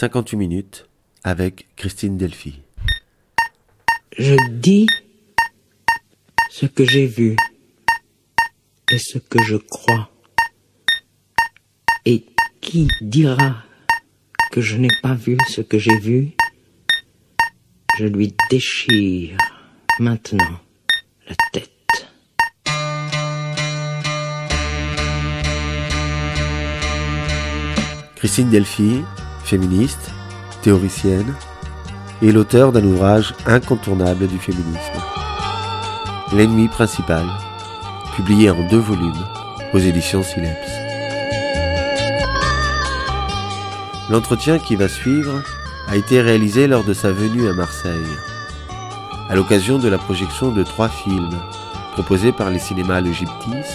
58 minutes avec Christine Delphi. Je dis ce que j'ai vu et ce que je crois. Et qui dira que je n'ai pas vu ce que j'ai vu? Je lui déchire maintenant la tête. Christine Delphi, féministe, théoricienne, et l'auteur d'un ouvrage incontournable du féminisme. L'ennemi principal, publié en deux volumes aux éditions Sileps. L'entretien qui va suivre a été réalisé lors de sa venue à Marseille, à l'occasion de la projection de trois films proposés par les cinémas Le Gyptis,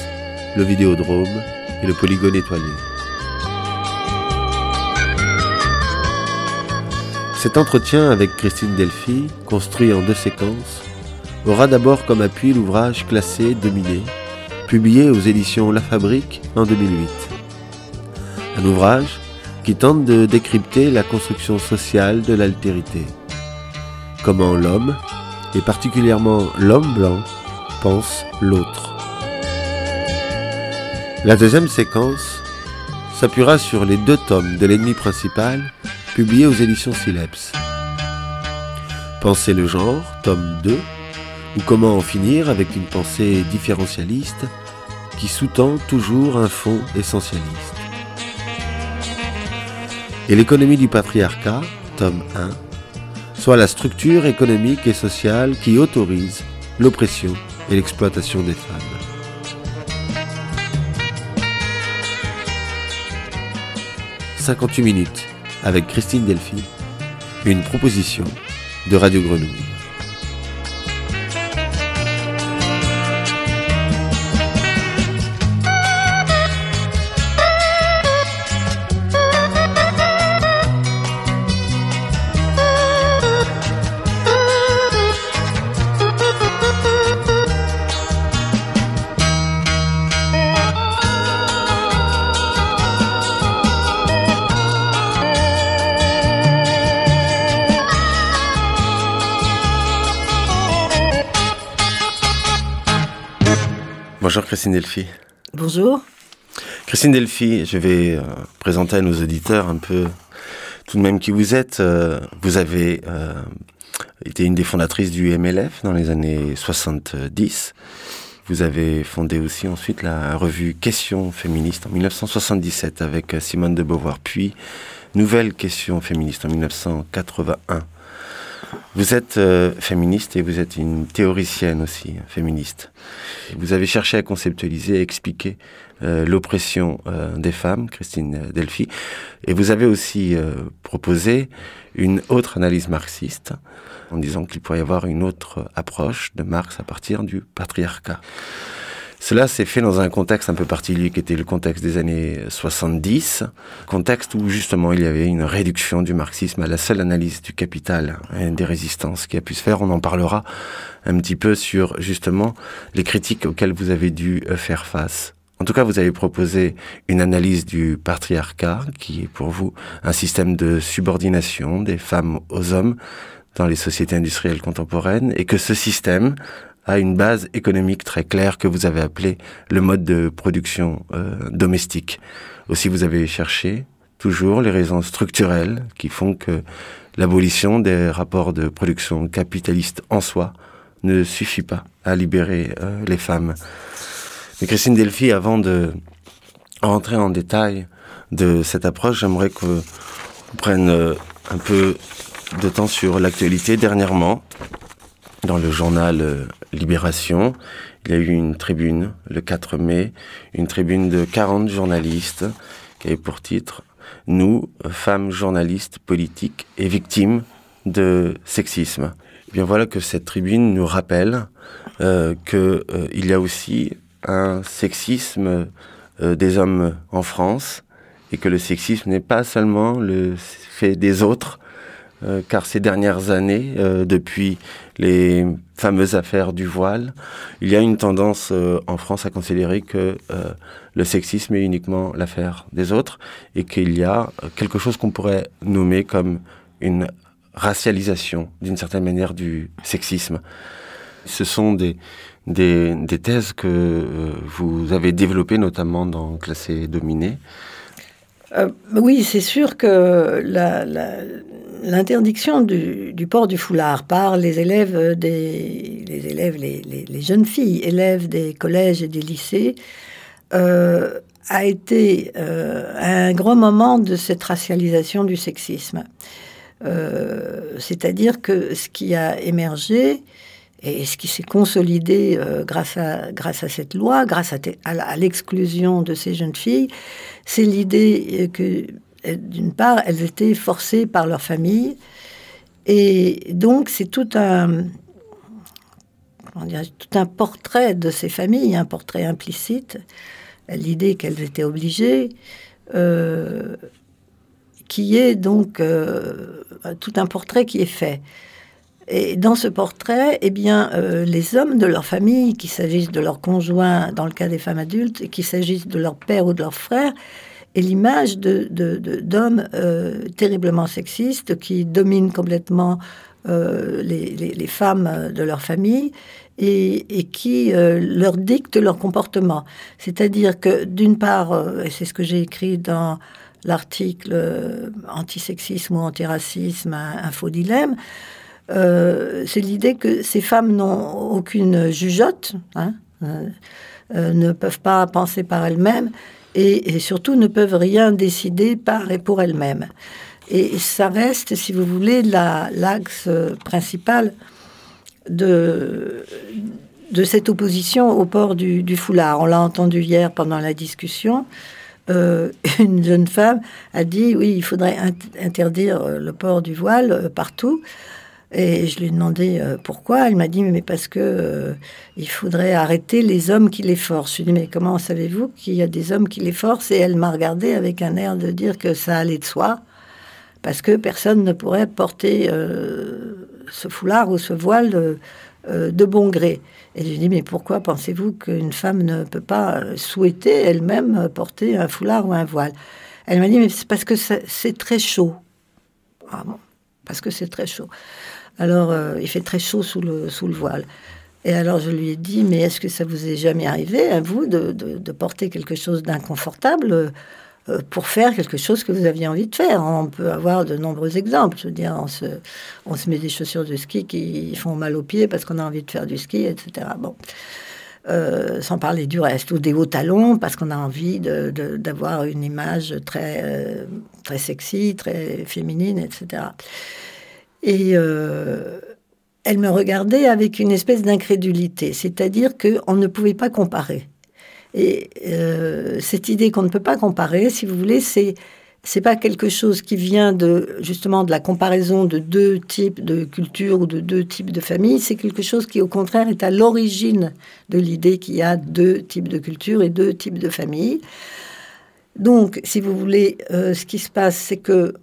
le Vidéodrome et le Polygone étoilé. Cet entretien avec Christine Delphi, construit en deux séquences, aura d'abord comme appui l'ouvrage classé Dominé, publié aux éditions La Fabrique en 2008. Un ouvrage qui tente de décrypter la construction sociale de l'altérité. Comment l'homme, et particulièrement l'homme blanc, pense l'autre. La deuxième séquence s'appuiera sur les deux tomes de l'ennemi principal publié aux éditions Sileps. Penser le genre, tome 2, ou comment en finir avec une pensée différentialiste qui sous-tend toujours un fond essentialiste. Et l'économie du patriarcat, tome 1, soit la structure économique et sociale qui autorise l'oppression et l'exploitation des femmes. 58 minutes avec Christine Delphi, une proposition de Radio Grenouille. Christine Delphi. Bonjour. Christine Delphi, je vais euh, présenter à nos auditeurs un peu tout de même qui vous êtes. Euh, vous avez euh, été une des fondatrices du MLF dans les années 70. Vous avez fondé aussi ensuite la revue Questions féministes en 1977 avec Simone de Beauvoir, puis Nouvelle Question féministe en 1981. Vous êtes euh, féministe et vous êtes une théoricienne aussi, féministe. Vous avez cherché à conceptualiser, à expliquer euh, l'oppression euh, des femmes, Christine Delphi, et vous avez aussi proposé une autre analyse marxiste en disant qu'il pourrait y avoir une autre approche de Marx à partir du patriarcat. Cela s'est fait dans un contexte un peu particulier qui était le contexte des années 70, contexte où justement il y avait une réduction du marxisme à la seule analyse du capital et des résistances qui a pu se faire. On en parlera un petit peu sur justement les critiques auxquelles vous avez dû euh, faire face. En tout cas, vous avez proposé une analyse du patriarcat, qui est pour vous un système de subordination des femmes aux hommes dans les sociétés industrielles contemporaines, et que ce système a une base économique très claire que vous avez appelé le mode de production euh, domestique. Aussi, vous avez cherché toujours les raisons structurelles qui font que l'abolition des rapports de production capitaliste en soi ne suffit pas à libérer euh, les femmes. Mais Christine Delphi, avant de rentrer en détail de cette approche, j'aimerais que prenne euh, un peu de temps sur l'actualité. Dernièrement, dans le journal euh, Libération, il y a eu une tribune le 4 mai, une tribune de 40 journalistes qui avait pour titre Nous, femmes journalistes politiques et victimes de sexisme. Eh bien voilà que cette tribune nous rappelle euh, qu'il euh, y a aussi un sexisme euh, des hommes en France et que le sexisme n'est pas seulement le fait des autres, car ces dernières années, depuis les fameuses affaires du voile, il y a une tendance en France à considérer que le sexisme est uniquement l'affaire des autres et qu'il y a quelque chose qu'on pourrait nommer comme une racialisation, d'une certaine manière, du sexisme. Ce sont des, des, thèses que euh, vous avez développées notamment dans Classé Dominé. Euh, oui, c'est sûr que l'interdiction du, port du foulard par les élèves, les, jeunes filles, élèves des collèges et des lycées, euh, a été un grand moment de cette racialisation du sexisme. C'est-à-dire que ce qui a émergé, et ce qui s'est consolidé euh, grâce, à, cette loi, grâce à, l'exclusion de ces jeunes filles, c'est l'idée euh, que, euh, d'une part, elles étaient forcées par leur famille. Et donc, c'est tout un, tout un portrait de ces familles, un portrait implicite, l'idée qu'elles étaient obligées, qui est donc tout un portrait qui est fait. Et dans ce portrait, eh bien, euh, les hommes de leur famille, qu'il s'agisse de leur conjoint dans le cas des femmes adultes, qu'il s'agisse de leur père ou de leur frère, et l'image de, d'hommes euh, terriblement sexistes qui dominent complètement euh, les, femmes de leur famille et, et qui leur dictent leur comportement. C'est-à-dire que d'une part, et c'est ce que j'ai écrit dans l'article Antisexisme ou antiracisme, un, un faux dilemme, euh, c'est l'idée que ces femmes n'ont aucune jugeote, hein, euh, euh, ne peuvent pas penser par elles-mêmes et, surtout ne peuvent rien décider par et pour elles-mêmes. Et ça reste, si vous voulez, l'axe principal de, de cette opposition au port du, foulard. On l'a entendu hier pendant la discussion. une jeune femme a dit oui, il faudrait interdire le port du voile partout. Et je lui ai demandé euh, pourquoi. Elle m'a dit mais parce que euh, il faudrait arrêter les hommes qui les forcent. Je lui ai dit mais comment savez-vous qu'il y a des hommes qui les forcent? Et elle m'a regardé avec un air de dire que ça allait de soi, parce que personne ne pourrait porter euh, ce foulard ou ce voile de, bon gré. Et je lui ai dit mais pourquoi pensez-vous qu'une femme ne peut pas souhaiter elle-même porter un foulard ou un voile? Elle m'a dit mais c'est parce que c'est très chaud. Ah bon parce que c'est très chaud. Alors, euh, il fait très chaud sous le, voile. Et alors, je lui ai dit, mais est-ce que ça vous est jamais arrivé, à vous, de, porter quelque chose d'inconfortable euh, pour faire quelque chose que vous aviez envie de faire? On peut avoir de nombreux exemples. Je veux dire, on se, on se met des chaussures de ski qui font mal aux pieds parce qu'on a envie de faire du ski, etc. Bon. Euh, sans parler du reste, ou des hauts talons, parce qu'on a envie d'avoir une image très, très sexy, très féminine, etc. Et euh, elle me regardait avec une espèce d'incrédulité, c'est-à-dire qu'on ne pouvait pas comparer. Et euh, cette idée qu'on ne peut pas comparer, si vous voulez, c'est c'est pas quelque chose qui vient de justement de la comparaison de deux types de cultures ou de deux types de familles. C'est quelque chose qui, au contraire, est à l'origine de l'idée qu'il y a deux types de cultures et deux types de familles. Donc, si vous voulez, euh, ce qui se passe, c'est que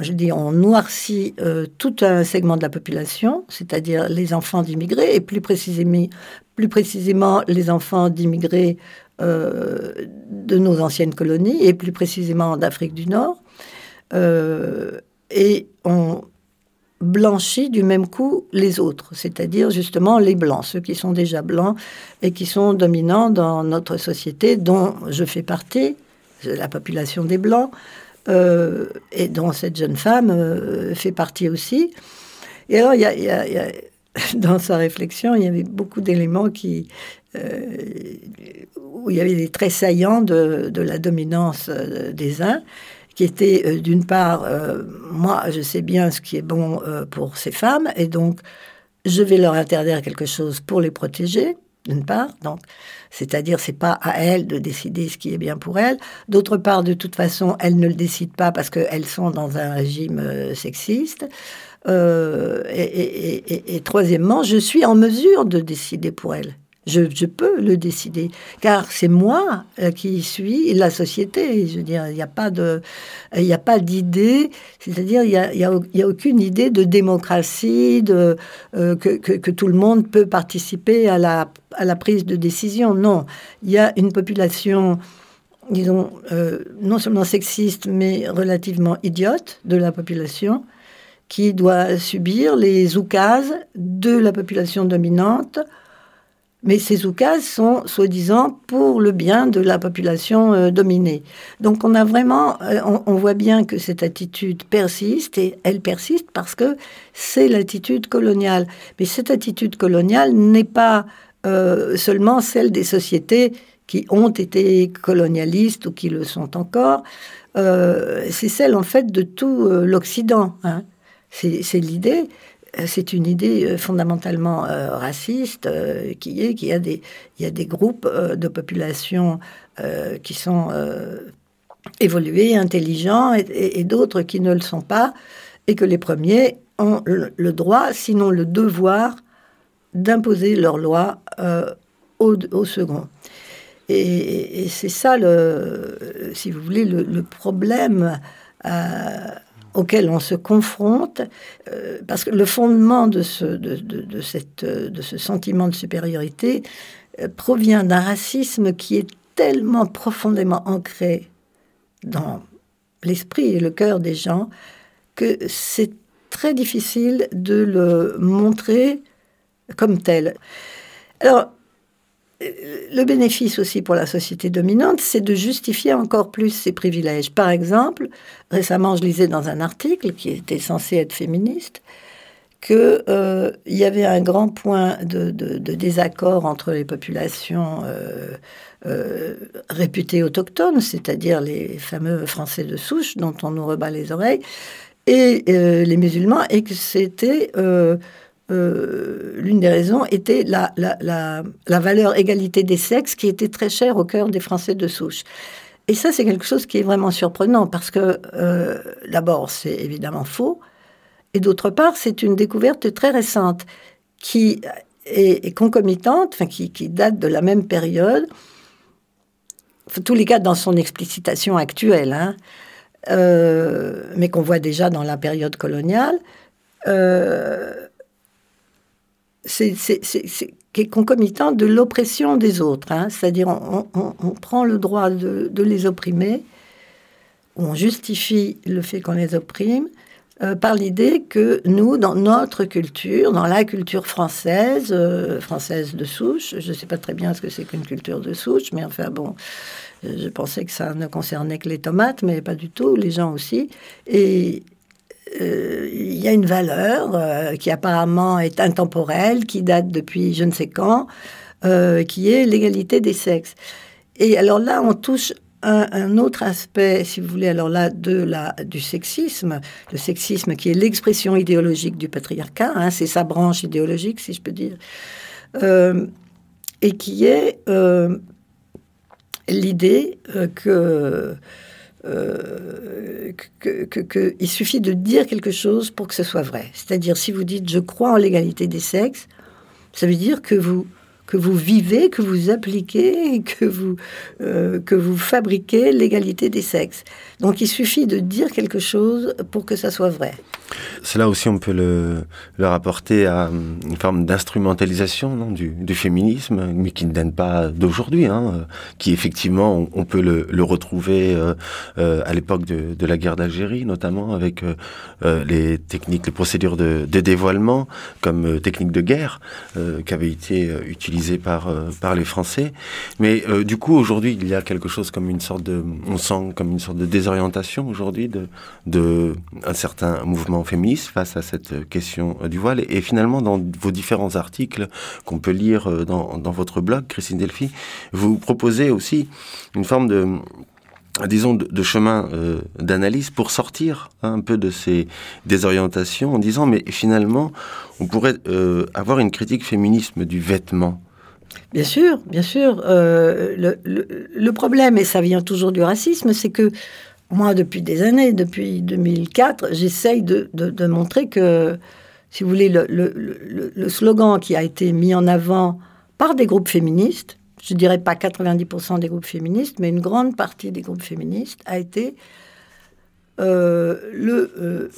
je dis, on noircit euh, tout un segment de la population, c'est-à-dire les enfants d'immigrés, et plus précisément, les enfants d'immigrés euh, de nos anciennes colonies, et plus précisément d'Afrique du Nord. Euh, et on blanchit du même coup les autres, c'est-à-dire justement les blancs, ceux qui sont déjà blancs et qui sont dominants dans notre société, dont je fais partie, la population des blancs. Euh, et dont cette jeune femme euh, fait partie aussi. Et alors, il y a, dans sa réflexion, il y avait beaucoup d'éléments qui, euh, où il y avait des traits saillants de, de la dominance des uns, qui étaient d'une part, moi, je sais bien ce qui est bon pour ces femmes, et donc je vais leur interdire quelque chose pour les protéger d'une part, donc, c'est-à-dire c'est pas à elles de décider ce qui est bien pour elles. D'autre part, de toute façon, elles ne le décident pas parce qu'elles sont dans un régime euh, sexiste. Euh, et, troisièmement, je suis en mesure de décider pour elles. Je, peux le décider, car c'est moi euh, qui suis la société. Je veux dire, il n'y a pas a d'idée, c'est-à-dire il n'y a, y a, aucune idée de démocratie, de euh, que, que, tout le monde peut participer à la, à la prise de décision. Non, il y a une population, disons, euh, non seulement sexiste, mais relativement idiote de la population qui doit subir les oukases de la population dominante mais ces oukases sont soi-disant pour le bien de la population euh, dominée. Donc on a vraiment, euh, on, voit bien que cette attitude persiste et elle persiste parce que c'est l'attitude coloniale. Mais cette attitude coloniale n'est pas euh, seulement celle des sociétés qui ont été colonialistes ou qui le sont encore. c'est celle en fait de tout l'Occident. Hein. C'est l'idée c'est une idée euh, fondamentalement euh, raciste qui est qu'il y a des, groupes de population qui sont évolués, intelligents, et, d'autres qui ne le sont pas, et que les premiers ont le, droit, sinon le devoir, d'imposer leurs lois aux, au second. Et, c'est ça, si vous voulez, le, le problème auquel on se confronte, euh, parce que le fondement de ce, ce sentiment de supériorité euh, provient d'un racisme qui est tellement profondément ancré dans l'esprit et le cœur des gens que c'est très difficile de le montrer comme tel. Alors, le bénéfice aussi pour la société dominante, c'est de justifier encore plus ses privilèges. Par exemple, récemment, je lisais dans un article qui était censé être féministe qu'il euh, y avait un grand point de, désaccord entre les populations euh, euh, réputées autochtones, c'est-à-dire les fameux Français de souche dont on nous rebat les oreilles, et les musulmans, et que c'était euh, l'une des raisons était la, la, valeur égalité des sexes qui était très chère au cœur des Français de souche. Et ça, c'est quelque chose qui est vraiment surprenant parce que, euh, d'abord, c'est évidemment faux, et d'autre part, c'est une découverte très récente qui est, concomitante, enfin, qui, date de la même période, en tous les cas dans son explicitation actuelle, hein, euh, mais qu'on voit déjà dans la période coloniale. C'est concomitant de l'oppression des autres. Hein. C'est-à-dire, on, prend le droit de, les opprimer, on justifie le fait qu'on les opprime euh, par l'idée que nous, dans notre culture, dans la culture française, euh, française de souche, je ne sais pas très bien ce que c'est qu'une culture de souche, mais enfin bon, je pensais que ça ne concernait que les tomates, mais pas du tout, les gens aussi. Et euh, il y a une valeur euh, qui apparemment est intemporelle, qui date depuis je ne sais quand, euh, qui est l'égalité des sexes. Et alors là, on touche un, un, autre aspect, si vous voulez, alors là, de la, du sexisme, le sexisme qui est l'expression idéologique du patriarcat, hein, c'est sa branche idéologique, si je peux dire, et qui est l'idée que euh, qu'il suffit de dire quelque chose pour que ce soit vrai. C'est-à-dire, si vous dites je crois en l'égalité des sexes, ça veut dire que vous que vous vivez, que vous appliquez, que vous, euh, que vous fabriquez l'égalité des sexes. Donc il suffit de dire quelque chose pour que ça soit vrai. Cela aussi, on peut le, rapporter à une forme d'instrumentalisation du, du, féminisme, mais qui ne date pas d'aujourd'hui, hein, qui effectivement, on, peut le, le retrouver euh, euh, à l'époque de, de, la guerre d'Algérie, notamment avec euh, les techniques, les procédures de, de dévoilement comme technique de guerre qui avaient été utilisées par, par les Français. Mais du coup, aujourd'hui, il y a quelque chose comme une sorte de, on sent comme une sorte de désorientation aujourd'hui de, de un certain mouvement féministe face à cette question du voile. Et, finalement, dans vos différents articles qu'on peut lire euh, dans, dans, votre blog, Christine Delphi, vous proposez aussi une forme de disons, de, chemin euh, d'analyse pour sortir un peu de ces désorientations en disant, mais finalement, on pourrait euh, avoir une critique féminisme du vêtement. Bien sûr, bien sûr. le, le, problème, et ça vient toujours du racisme, c'est que moi, depuis des années, depuis 2004, j'essaye de, montrer que, si vous voulez, le, slogan qui a été mis en avant par des groupes féministes, je dirais pas 90% des groupes féministes, mais une grande partie des groupes féministes a été euh, le, euh,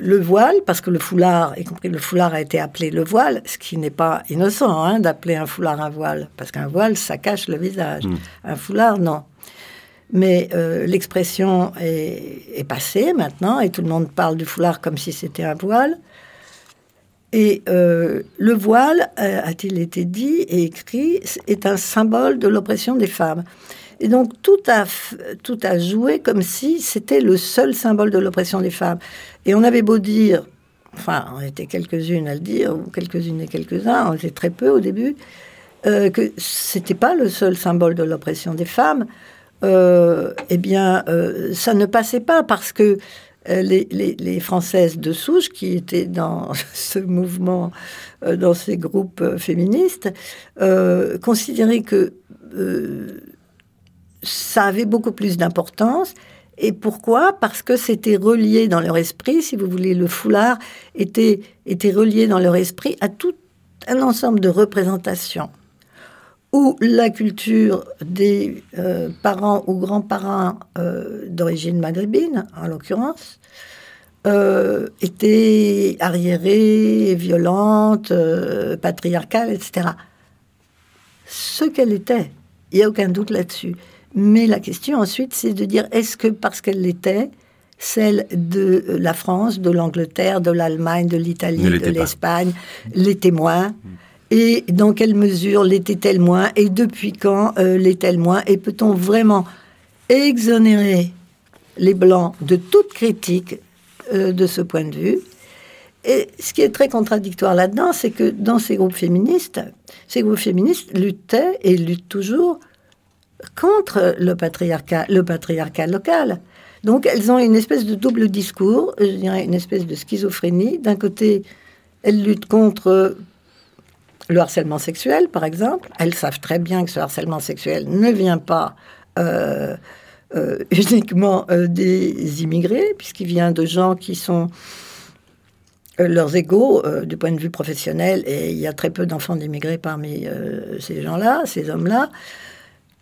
le voile, parce que le foulard, y compris le foulard, a été appelé le voile, ce qui n'est pas innocent hein, d'appeler un foulard un voile, parce qu'un voile, ça cache le visage. Mm. Un foulard, non. Mais euh, l'expression est, est passée maintenant, et tout le monde parle du foulard comme si c'était un voile. Et euh, le voile, euh, a-t-il été dit et écrit, est un symbole de l'oppression des femmes. Et donc tout a, tout a joué comme si c'était le seul symbole de l'oppression des femmes. Et on avait beau dire, enfin, on était quelques-unes à le dire, ou quelques-unes et quelques-uns, on était très peu au début, euh, que c'était pas le seul symbole de l'oppression des femmes. Euh, eh bien, euh, ça ne passait pas parce que euh, les, les- Françaises de souche qui étaient dans ce mouvement, dans ces groupes féministes, considéraient que ça avait beaucoup plus d'importance. Et pourquoi? Parce que c'était relié dans leur esprit, si vous voulez, le foulard était, était relié dans leur esprit à tout un ensemble de représentations où la culture des euh, parents ou grands-parents euh, d'origine maghrébine, en l'occurrence, euh, était arriérée, violente, patriarcale, etc. Ce qu'elle était, il n'y a aucun doute là-dessus. Mais la question ensuite, c'est de dire est-ce que parce qu'elle l'était, celle de la France, de l'Angleterre, de l'Allemagne, de l'Italie, de l'était l'Espagne, les témoins et dans quelle mesure l'était-elle moins Et depuis quand euh, l'est-elle moins Et peut-on vraiment exonérer les Blancs de toute critique euh, de ce point de vue? Et ce qui est très contradictoire là-dedans, c'est que dans ces groupes féministes, ces groupes féministes luttaient et luttent toujours contre le patriarcat, local. Donc elles ont une espèce de double discours, je dirais une espèce de schizophrénie. D'un côté, elles luttent contre le harcèlement sexuel, par exemple. Elles savent très bien que ce harcèlement sexuel ne vient pas euh, euh, uniquement euh, des immigrés, puisqu'il vient de gens qui sont leurs égaux du point de vue professionnel, et il y a très peu d'enfants d'immigrés parmi ces gens-là, ces hommes-là.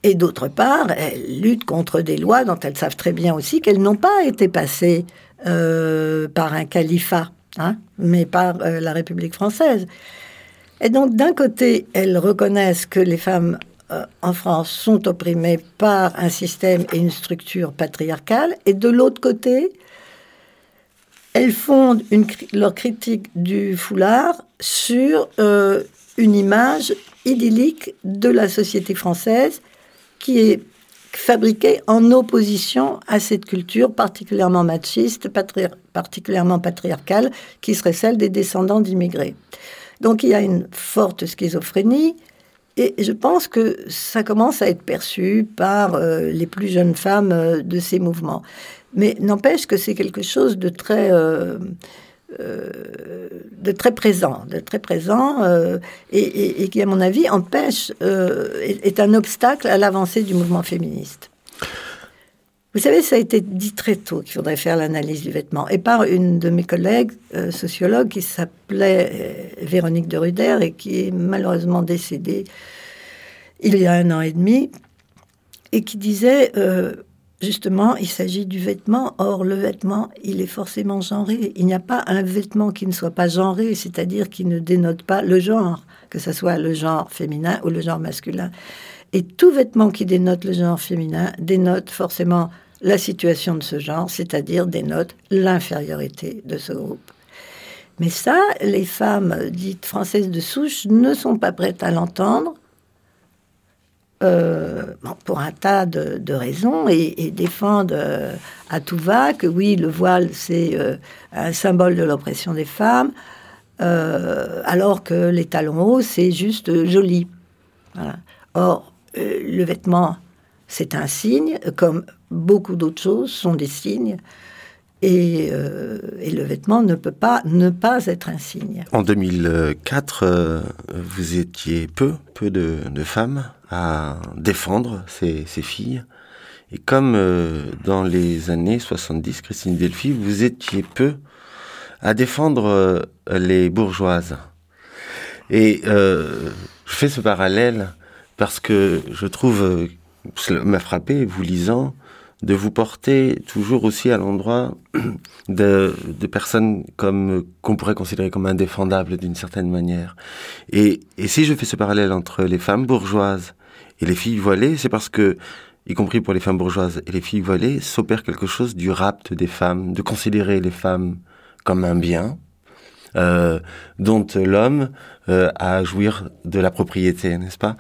Et d'autre part, elles luttent contre des lois dont elles savent très bien aussi qu'elles n'ont pas été passées euh, par un califat, hein, mais par euh, la République française. Et donc, d'un côté, elles reconnaissent que les femmes euh, en France sont opprimées par un système et une structure patriarcale, et de l'autre côté, elles fondent leur critique du foulard sur une image idyllique de la société française qui est fabriquée en opposition à cette culture particulièrement machiste, particulièrement patriarcale, qui serait celle des descendants d'immigrés. Donc il y a une forte schizophrénie. Et je pense que ça commence à être perçu par euh, les plus jeunes femmes euh, de ces mouvements. Mais n'empêche que c'est quelque chose de très, euh, euh, de très présent, de très présent, euh, et, qui, à mon avis, empêche, euh, est, est un obstacle à l'avancée du mouvement féministe. Vous savez, ça a été dit très tôt qu'il faudrait faire l'analyse du vêtement, et par une de mes collègues sociologues qui s'appelait Véronique de Ruder et qui est malheureusement décédée il y a un an et demi, et qui disait justement, il s'agit du vêtement, or le vêtement, il est forcément genré. Il n'y a pas un vêtement qui ne soit pas genré, c'est-à-dire qui ne dénote pas le genre, que ce soit le genre féminin ou le genre masculin. Et tout vêtement qui dénote le genre féminin dénote forcément la situation de ce genre, c'est-à-dire dénote l'infériorité de ce groupe. Mais ça, les femmes dites françaises de souche ne sont pas prêtes à l'entendre euh, pour un tas de, raisons et, défendent euh, à tout va que oui, le voile, c'est euh, un symbole de l'oppression des femmes, alors que les talons hauts, c'est juste joli. Or, le vêtement, c'est un signe, comme beaucoup d'autres choses sont des signes. Et, euh, et le vêtement ne peut pas ne pas être un signe. En 2004, euh, vous étiez peu, peu de, femmes à défendre ces, ces filles. Et comme euh, dans les années 70, Christine Delphi, vous étiez peu à défendre les bourgeoises. Et je fais ce parallèle parce que je trouve, cela m'a frappé, vous lisant, de vous porter toujours aussi à l'endroit de, de, personnes comme qu'on pourrait considérer comme indéfendables d'une certaine manière. Et, et si je fais ce parallèle entre les femmes bourgeoises et les filles voilées, c'est parce que, y compris pour les femmes bourgeoises et les filles voilées, s'opère quelque chose du rapt des femmes, de considérer les femmes comme un bien, euh, dont l'homme euh, a à jouir de la propriété, n'est-ce pas?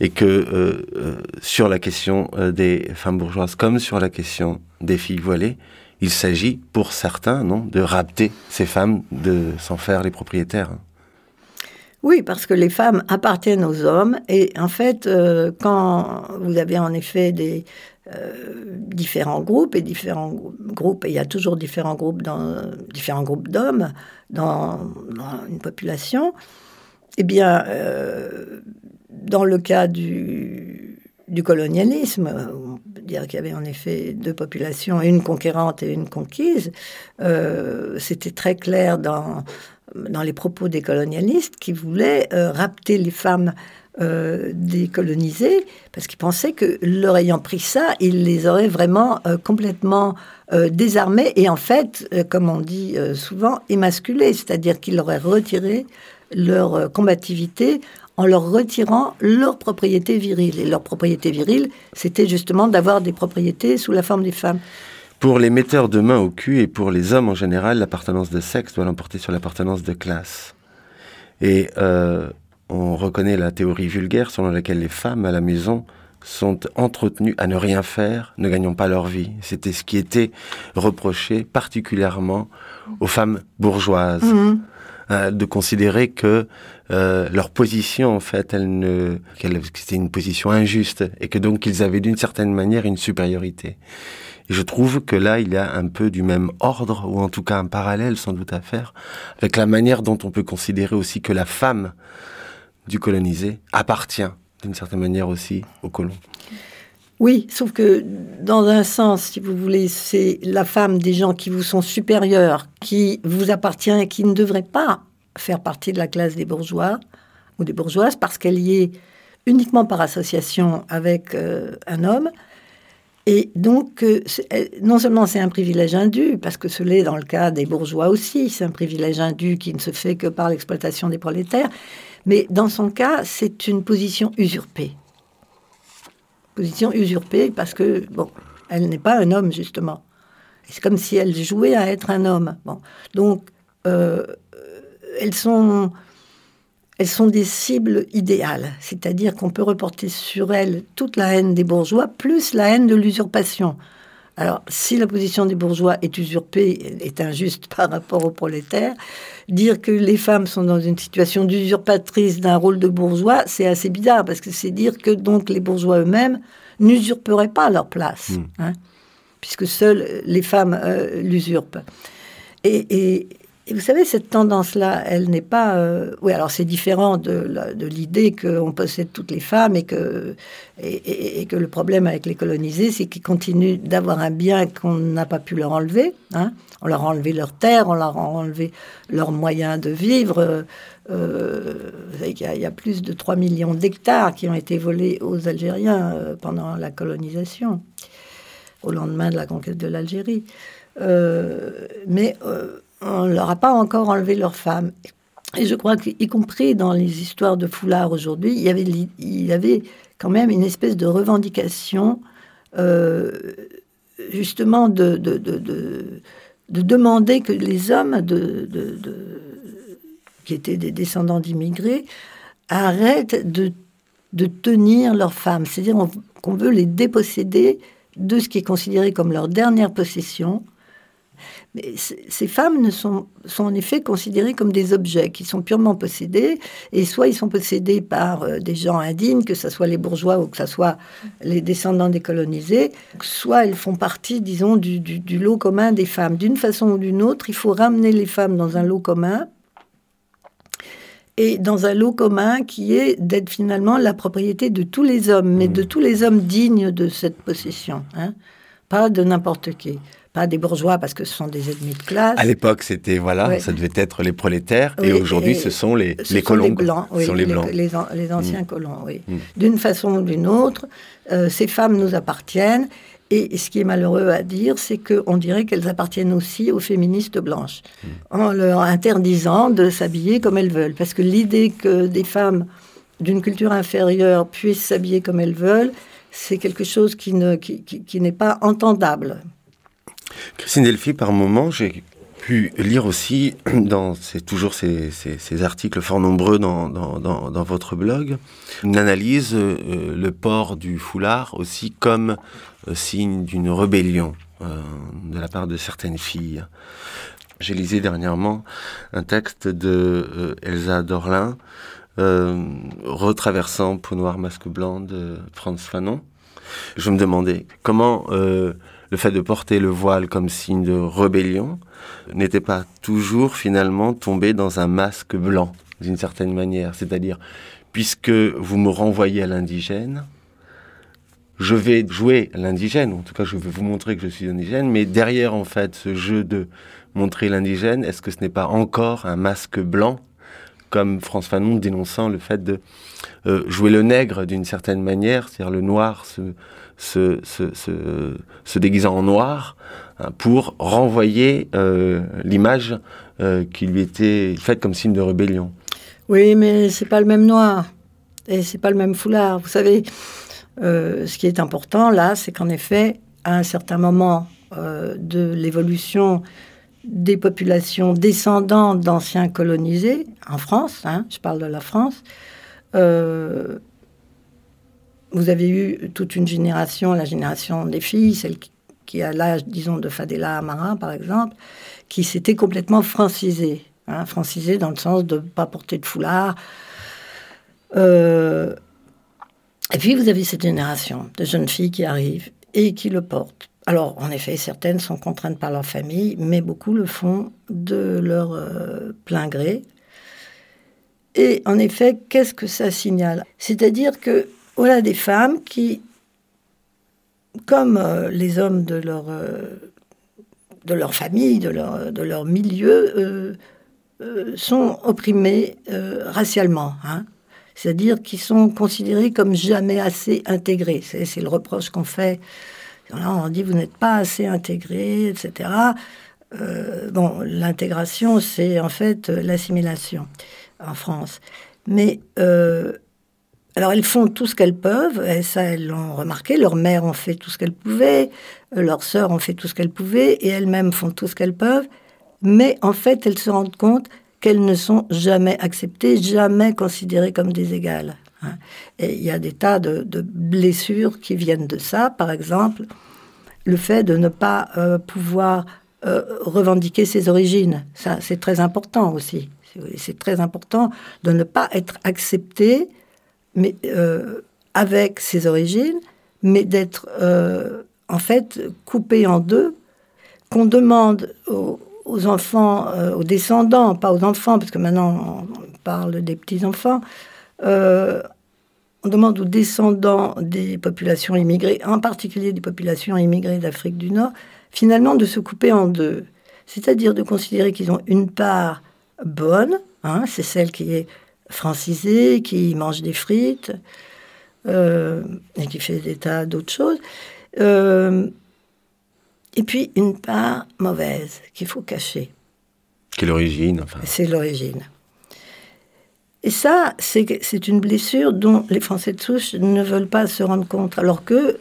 Et que euh, euh, sur la question euh, des femmes bourgeoises comme sur la question des filles voilées, il s'agit pour certains non de rapter ces femmes, de s'en faire les propriétaires. Oui, parce que les femmes appartiennent aux hommes et en fait, quand vous avez en effet des différents groupes et différents groupes, et il y a toujours différents groupes dans différents groupes d'hommes dans, dans, une population, eh bien, dans le cas du, colonialisme, on peut dire qu'il y avait en effet deux populations, une conquérante et une conquise, euh, c'était très clair dans, les propos des colonialistes qui voulaient euh, rapter les femmes euh, décolonisées parce qu'ils pensaient que leur ayant pris ça, ils les auraient vraiment euh, complètement euh, désarmées et en fait, comme on dit souvent, émasculées, c'est-à-dire qu'ils auraient retiré leur combativité en leur retirant leur propriété virile. Et leur propriété virile, c'était justement d'avoir des propriétés sous la forme des femmes. Pour les metteurs de main au cul et pour les hommes en général, l'appartenance de sexe doit l'emporter sur l'appartenance de classe. Et euh, on reconnaît la théorie vulgaire selon laquelle les femmes à la maison sont entretenues à ne rien faire, ne gagnant pas leur vie. C'était ce qui était reproché particulièrement aux femmes bourgeoises. Mmh. Euh, de considérer que euh, leur position, en fait, elle ne, qu'elle, c'était une position injuste et que donc ils avaient d'une certaine manière une supériorité. Et je trouve que là, il y a un peu du même ordre, ou en tout cas un parallèle sans doute à faire, avec la manière dont on peut considérer aussi que la femme du colonisé appartient d'une certaine manière aussi aux colons. Oui, sauf que dans un sens, si vous voulez, c'est la femme des gens qui vous sont supérieurs, qui vous appartient et qui ne devrait pas faire partie de la classe des bourgeois ou des bourgeoises parce qu'elle y est uniquement par association avec euh, un homme. Et donc, euh, non seulement c'est un privilège indu, parce que ce l'est dans le cas des bourgeois aussi, c'est un privilège indu qui ne se fait que par l'exploitation des prolétaires, mais dans son cas, c'est une position usurpée position usurpée parce que, bon, elle n'est pas un homme, justement. C'est comme si elle jouait à être un homme. Bon. Donc, euh, elles, sont, elles sont des cibles idéales. C'est-à-dire qu'on peut reporter sur elles toute la haine des bourgeois, plus la haine de l'usurpation. Alors, si la position des bourgeois est usurpée, est injuste par rapport aux prolétaires, dire que les femmes sont dans une situation d'usurpatrice d'un rôle de bourgeois, c'est assez bizarre, parce que c'est dire que donc les bourgeois eux-mêmes n'usurperaient pas leur place, mmh. hein, puisque seules les femmes euh, l'usurpent. Et, et, et vous savez, cette tendance-là, elle n'est pas... Euh, oui, alors c'est différent de, l'idée qu'on possède toutes les femmes et que, et, que le problème avec les colonisés, c'est qu'ils continuent d'avoir un bien qu'on n'a pas pu leur enlever. Hein. On leur a enlevé leur terre, on leur a enlevé leurs moyens de vivre. Euh, il, y a, il y a plus de 3 millions d'hectares qui ont été volés aux Algériens euh, pendant la colonisation, au lendemain de la conquête de l'Algérie. Euh, mais on leur a pas encore enlevé leurs femmes. Et je crois qu'y compris dans les histoires de foulard aujourd'hui, il y avait, il y avait quand même une espèce de revendication, euh, justement, de, de, de, de, demander que les hommes de, qui étaient des descendants d'immigrés arrêtent de, de tenir leurs femmes. C'est-à-dire qu'on veut les déposséder de ce qui est considéré comme leur dernière possession, mais ces femmes ne sont, sont en effet considérées comme des objets qui sont purement possédés, et soit ils sont possédés par euh, des gens indignes, que ce soit les bourgeois ou que ce soit les descendants des colonisés, soit elles font partie, disons, du, du, du lot commun des femmes. D'une façon ou d'une autre, il faut ramener les femmes dans un lot commun, et dans un lot commun qui est d'être finalement la propriété de tous les hommes, mais de tous les hommes dignes de cette possession, hein, pas de n'importe qui pas des bourgeois parce que ce sont des ennemis de classe. À l'époque, c'était voilà, Ouais. ça devait être les prolétaires, et aujourd'hui, ce sont les, Ce les sont colons. les blancs, oui, sont les blancs. les les anciens colons, oui. Mm. D'une façon ou d'une autre, euh, ces femmes nous appartiennent. Et ce qui est malheureux à dire, c'est qu'on dirait qu'elles appartiennent aussi aux féministes blanches, Mm. en leur interdisant de s'habiller comme elles veulent. Parce que l'idée que des femmes d'une culture inférieure puissent s'habiller comme elles veulent, c'est quelque chose qui ne- qui- qui- qui n'est pas entendable. Christine Delphi, par moment, j'ai pu lire aussi dans toujours ces, articles fort nombreux dans, votre blog, une analyse euh, euh, le port du foulard aussi comme euh, signe d'une rébellion de la part de certaines filles. J'ai lisé dernièrement un texte de Elsa Dorlin, retraversant Peau noire, masque blanc de Franz Fanon. Je me demandais comment le fait de porter le voile comme signe de rébellion n'était pas toujours finalement tombé dans un masque blanc, d'une certaine manière. C'est-à-dire, puisque vous me renvoyez à l'indigène, je vais jouer l'indigène, en tout cas je vais vous montrer que je suis indigène, mais derrière en fait ce jeu de montrer l'indigène, est-ce que ce n'est pas encore un masque blanc, comme France Fanon dénonçant le fait de euh, jouer le nègre d'une certaine manière, c'est-à-dire le noir se, se, déguisant en noir, hein, pour renvoyer euh, l'image euh, qui lui était faite comme signe de rébellion. Oui, mais c'est pas le même noir et c'est pas le même foulard. Vous savez, euh, ce qui est important là, c'est qu'en effet, à un certain moment de l'évolution des populations descendantes d'anciens colonisés en France, hein, je parle de la France, vous avez eu toute une génération, la génération des filles, celle qui, a l'âge, disons, de Fadela Amara, par exemple, qui s'était complètement francisée. Hein, francisée dans le sens de ne pas porter de foulard. Euh, et puis, vous avez cette génération de jeunes filles qui arrivent et qui le portent. Alors, en effet, certaines sont contraintes par leur famille, mais beaucoup le font de leur euh, plein gré. Et en effet, qu'est-ce que ça signale? C'est-à-dire que voilà des femmes qui, comme euh, les hommes de leur, euh, de leur famille, de leur, de leur milieu, euh, sont opprimées racialement. Hein c'est-à-dire qu'ils sont considérés comme jamais assez intégrés. C'est, le reproche qu'on fait. On dit vous n'êtes pas assez intégrés, etc. Bon, l'intégration, c'est en fait l'assimilation en France. Mais euh, alors elles font tout ce qu'elles peuvent, et ça elles l'ont remarqué. Leurs mères ont fait tout ce qu'elles pouvaient, leurs sœurs ont fait tout ce qu'elles pouvaient, et elles-mêmes font tout ce qu'elles peuvent. Mais en fait, elles se rendent compte qu'elles ne sont jamais acceptées, jamais considérées comme des égales. hein. Et il y a des tas de, blessures qui viennent de ça. Par exemple, le fait de ne pas euh, pouvoir euh, revendiquer ses origines. Ça, c'est très important aussi. C'est très important de ne pas être accepté mais, euh, avec ses origines, mais d'être euh, en fait coupé en deux, qu'on demande aux, enfants, euh, aux descendants, pas aux enfants, parce que maintenant on parle des petits-enfants, on demande aux descendants des populations immigrées, en particulier des populations immigrées d'Afrique du Nord, finalement de se couper en deux. C'est-à-dire de considérer qu'ils ont une part bonne, hein, c'est celle qui est francisée, qui mange des frites, euh, et qui fait des tas d'autres choses. Euh, et puis une part mauvaise qu'il faut cacher. Quelle origine enfin. C'est l'origine. Et ça, c'est une blessure dont les Français de souche ne veulent pas se rendre compte. Alors que,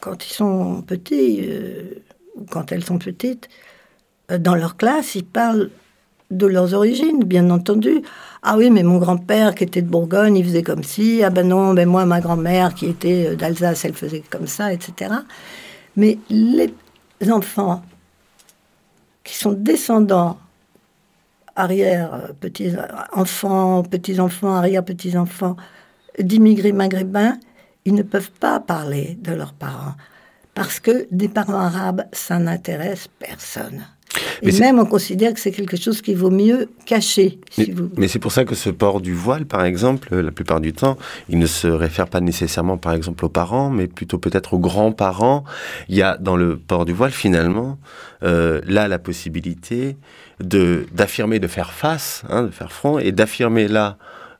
quand ils sont petits, euh, ou quand elles sont petites, dans leur classe, ils parlent de leurs origines, bien entendu. Ah oui, mais mon grand-père qui était de Bourgogne, il faisait comme ci. Ah ben non, ben moi, ma grand-mère qui était euh, d'Alsace, elle faisait comme ça, etc. Mais les enfants qui sont descendants arrière euh, petits enfants, petits enfants, arrière petits enfants d'immigrés maghrébins, ils ne peuvent pas parler de leurs parents parce que des parents arabes, ça n'intéresse personne. Et même on considère que c'est quelque chose qui vaut mieux cacher. mais, c'est pour ça que ce port du voile, par exemple, la plupart du temps, il ne se réfère pas nécessairement, par exemple, aux parents, mais plutôt peut-être aux grands-parents. Il y a dans le port du voile, finalement, euh, là, la possibilité de d'affirmer, de faire face, hein, de faire front, et d'affirmer là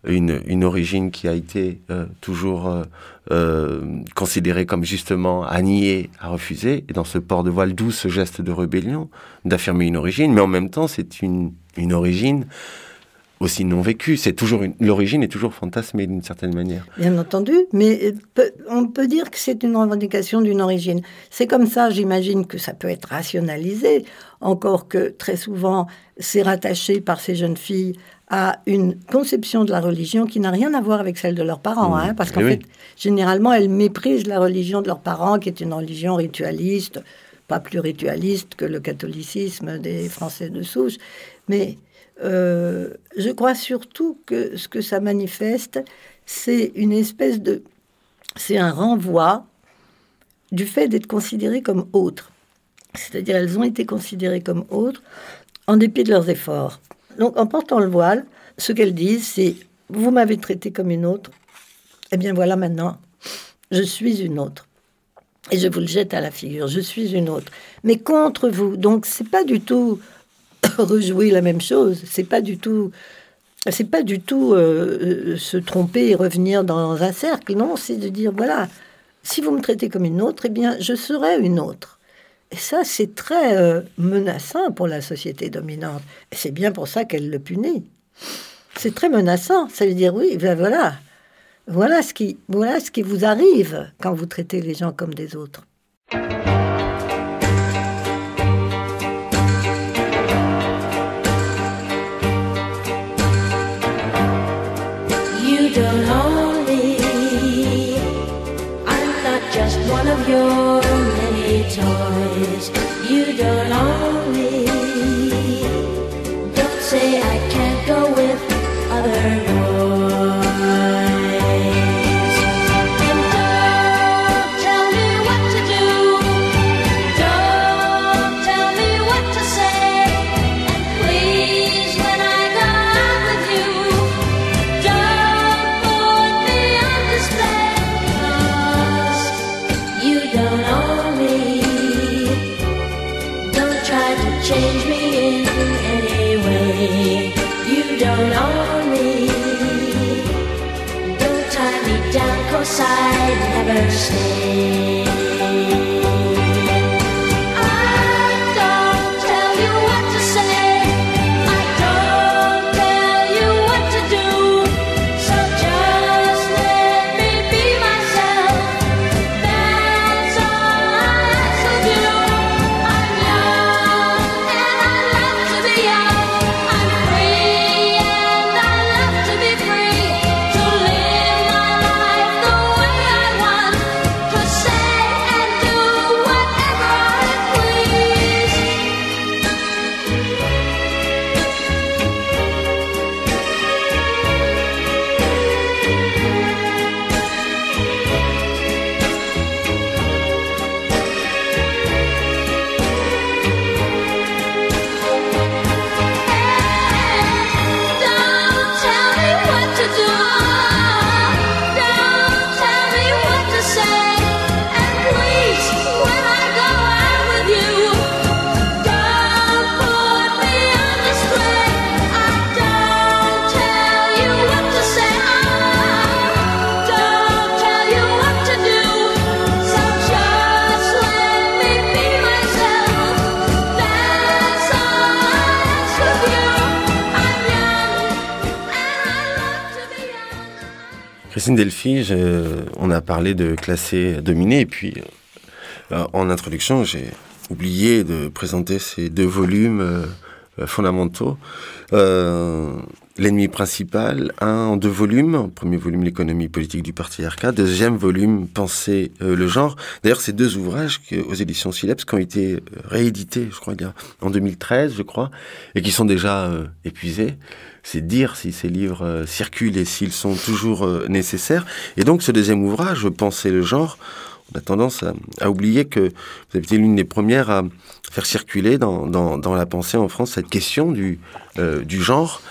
une, une, origine qui a été euh, toujours euh, euh, considérée comme justement à nier, à refuser. Et dans ce port de voile, d'où ce geste de rébellion, d'affirmer une origine, mais en même temps, c'est une, une origine aussi non vécue. C'est toujours l'origine est toujours fantasmée d'une certaine manière. Bien entendu, mais on peut dire que c'est une revendication d'une origine. C'est comme ça, j'imagine que ça peut être rationalisé, encore que très souvent c'est rattaché par ces jeunes filles à une conception de la religion qui n'a rien à voir avec celle de leurs parents, mmh. hein, parce qu'en eh fait, généralement, elles méprisent la religion de leurs parents, qui est une religion ritualiste, pas plus ritualiste que le catholicisme des Français de souche, mais euh, je crois surtout que ce que ça manifeste, c'est une espèce de... C'est un renvoi du fait d'être considérées comme autres. C'est-à-dire, elles ont été considérées comme autres en dépit de leurs efforts. Donc, en portant le voile, ce qu'elles disent, c'est Vous m'avez traité comme une autre, eh bien voilà maintenant, je suis une autre. Et je vous le jette à la figure, je suis une autre. Mais contre vous. Donc, c'est pas du tout rejouer la même chose. C'est pas du tout. C'est pas du tout euh, euh, se tromper et revenir dans un cercle. Non, c'est de dire voilà, si vous me traitez comme une autre, eh bien, je serai une autre. Et ça, c'est très euh, menaçant pour la société dominante. Et c'est bien pour ça qu'elle le punit. C'est très menaçant. Ça veut dire oui, ben voilà, voilà ce qui, voilà ce qui vous arrive quand vous traitez les gens comme des autres. you don't own. Christine Delphi, on a parlé de classer, dominer, et puis euh, en introduction, j'ai oublié de présenter ces deux volumes euh, fondamentaux. Euh, l'ennemi principal, un en deux volumes. Premier volume, l'économie politique du patriarcat. Deuxième volume, penser le genre. D'ailleurs, ces deux ouvrages aux éditions Sileps qui ont été réédités, je crois, en 2013, je crois, et qui sont déjà épuisés c'est dire si ces livres euh, circulent et s'ils sont toujours euh, nécessaires. Et donc ce deuxième ouvrage, Penser le genre, on a tendance à, oublier que vous avez été l'une des premières à faire circuler dans, dans, la pensée en France cette question du, du genre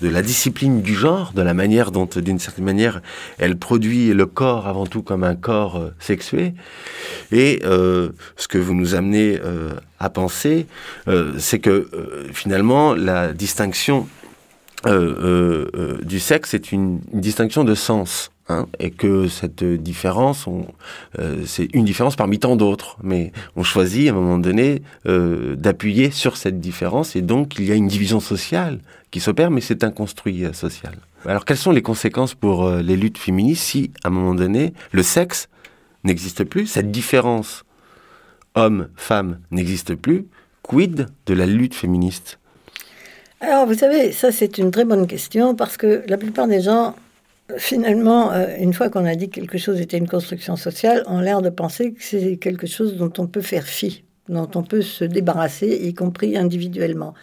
de la discipline du genre, de la manière dont, d'une certaine manière, elle produit le corps avant tout comme un corps euh, sexué. Et euh, ce que vous nous amenez euh, à penser, c'est que finalement, la distinction du sexe est une distinction de sens. Hein, et que cette différence, euh, c'est une différence parmi tant d'autres, mais on choisit à un moment donné euh, d'appuyer sur cette différence, et donc il y a une division sociale qui s'opère, mais c'est un construit euh, social. Alors quelles sont les conséquences pour les luttes féministes si, à un moment donné, le sexe n'existe plus, cette différence homme-femme n'existe plus, quid de la lutte féministe? Alors, vous savez, ça c'est une très bonne question parce que la plupart des gens Finalement, euh, une fois qu'on a dit que quelque chose était une construction sociale, on a l'air de penser que c'est quelque chose dont on peut faire fi, dont on peut se débarrasser, y compris individuellement.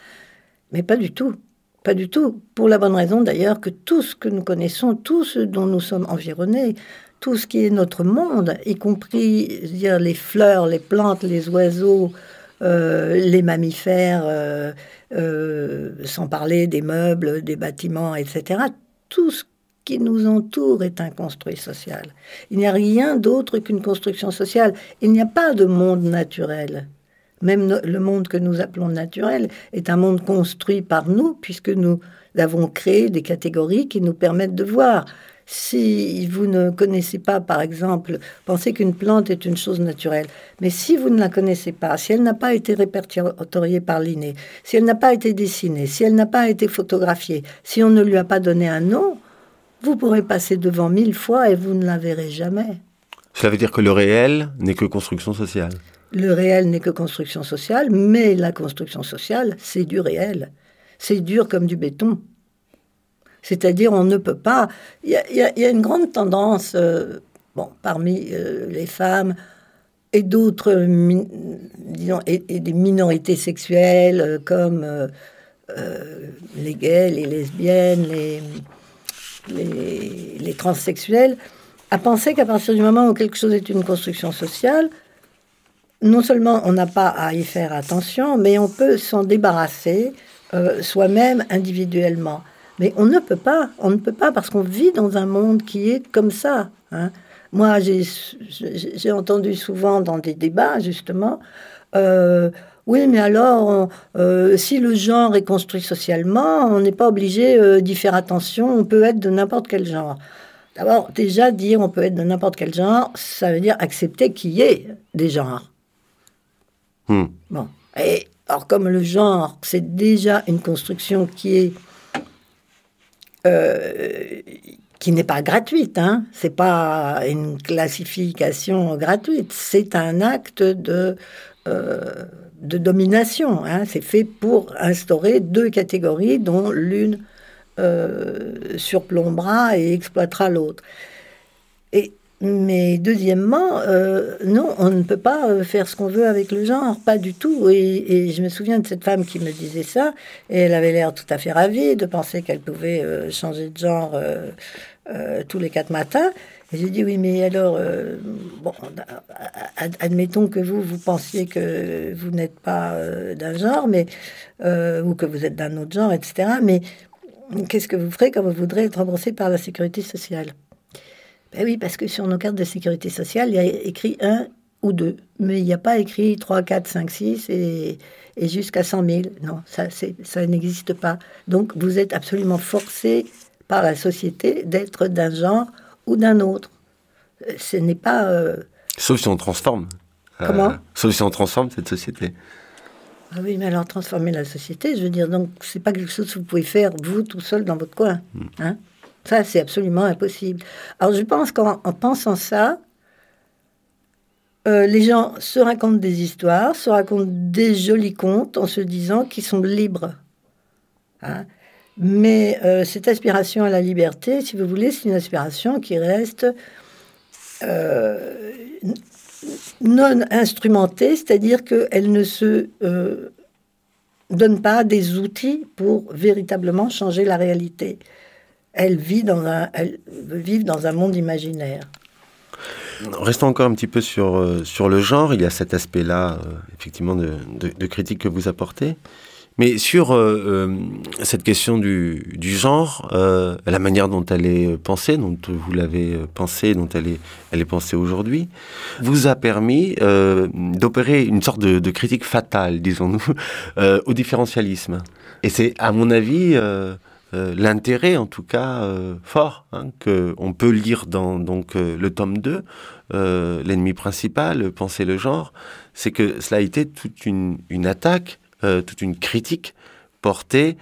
Mais pas du tout. Pas du tout. Pour la bonne raison d'ailleurs que tout ce que nous connaissons, tout ce dont nous sommes environnés, tout ce qui est notre monde, y compris dire, les fleurs, les plantes, les oiseaux, euh, les mammifères, euh, sans parler des meubles, des bâtiments, etc. Tout ce qui nous entoure est un construit social. Il n'y a rien d'autre qu'une construction sociale. Il n'y a pas de monde naturel. Même le monde que nous appelons naturel est un monde construit par nous, puisque nous avons créé des catégories qui nous permettent de voir. Si vous ne connaissez pas, par exemple, pensez qu'une plante est une chose naturelle, mais si vous ne la connaissez pas, si elle n'a pas été répertoriée par l'inné, si elle n'a pas été dessinée, si elle n'a pas été photographiée, si on ne lui a pas donné un nom, vous pourrez passer devant mille fois et vous ne la verrez jamais. Cela veut dire que le réel n'est que construction sociale. Le réel n'est que construction sociale, mais la construction sociale, c'est du réel. C'est dur comme du béton. C'est-à-dire, on ne peut pas. Il y, a une grande tendance, euh, bon, parmi euh, les femmes et d'autres, disons, et, des minorités sexuelles euh, comme les gays, les lesbiennes, les, les, transsexuels, à penser qu'à partir du moment où quelque chose est une construction sociale, non seulement on n'a pas à y faire attention, mais on peut s'en débarrasser soi-même individuellement. Mais on ne peut pas, on ne peut pas parce qu'on vit dans un monde qui est comme ça. Hein. Moi, j'ai entendu souvent dans des débats, justement, euh, oui, mais alors, euh, si le genre est construit socialement, on n'est pas obligé euh, d'y faire attention, on peut être de n'importe quel genre. D'abord, déjà, dire on peut être de n'importe quel genre, ça veut dire accepter qu'il y ait des genres. Hmm. Bon. Et alors, comme le genre, c'est déjà une construction qui est. Euh, qui n'est pas gratuite, hein. c'est pas une classification gratuite, c'est un acte de de domination. Hein. C'est fait pour instaurer deux catégories dont l'une euh, surplombera et exploitera l'autre. Et mais deuxièmement, euh, non, on ne peut pas euh, faire ce qu'on veut avec le genre, pas du tout. Et, je me souviens de cette femme qui me disait ça, et elle avait l'air tout à fait ravie de penser qu'elle pouvait changer de genre tous les quatre matins. Et j'ai dit oui, mais alors, euh, bon, admettons que vous, vous pensiez que vous n'êtes pas euh, d'un genre, mais euh, ou que vous êtes d'un autre genre, etc. Mais qu'est-ce que vous ferez quand vous voudrez être remboursé par la sécurité sociale? Ben oui, parce que sur nos cartes de sécurité sociale, il y a écrit un ou deux, mais il n'y a pas écrit 3, 4, 5, 6 et, et jusqu'à 100 000. Non, ça, ça n'existe pas. Donc, vous êtes absolument forcé par la société d'être d'un genre ou d'un autre. Ce n'est pas. Euh, Sauf si on transforme. Euh, Comment? Sauf si on transforme cette société. Ah oui, mais alors transformer la société, je veux dire, donc c'est pas quelque chose que vous pouvez faire vous tout seul dans votre coin. Hmm. Hein? Ça, c'est absolument impossible. Alors je pense qu'en pensant ça, euh, les gens se racontent des histoires, se racontent des jolis contes en se disant qu'ils sont libres. Hein mais euh, cette aspiration à la liberté, si vous voulez, c'est une aspiration qui reste euh, non instrumentée, c'est-à-dire qu'elle ne se donne pas des outils pour véritablement changer la réalité. Elle vit dans un, dans un monde imaginaire. Restons encore un petit peu sur, euh, sur le genre. Il y a cet aspect-là, euh, effectivement, de, de, critique que vous apportez. Mais sur euh, cette question du, du genre, la manière dont elle est pensée, dont vous l'avez pensée, dont elle est, elle est pensée aujourd'hui, vous a permis d'opérer une sorte de, de, critique fatale, disons-nous, au différentialisme. Et c'est, à mon avis, euh, l'intérêt, en tout cas, euh, fort, hein, qu'on peut lire dans euh, le tome 2, L'ennemi principal, Penser le genre, c'est que cela a été toute une attaque, toute une critique portée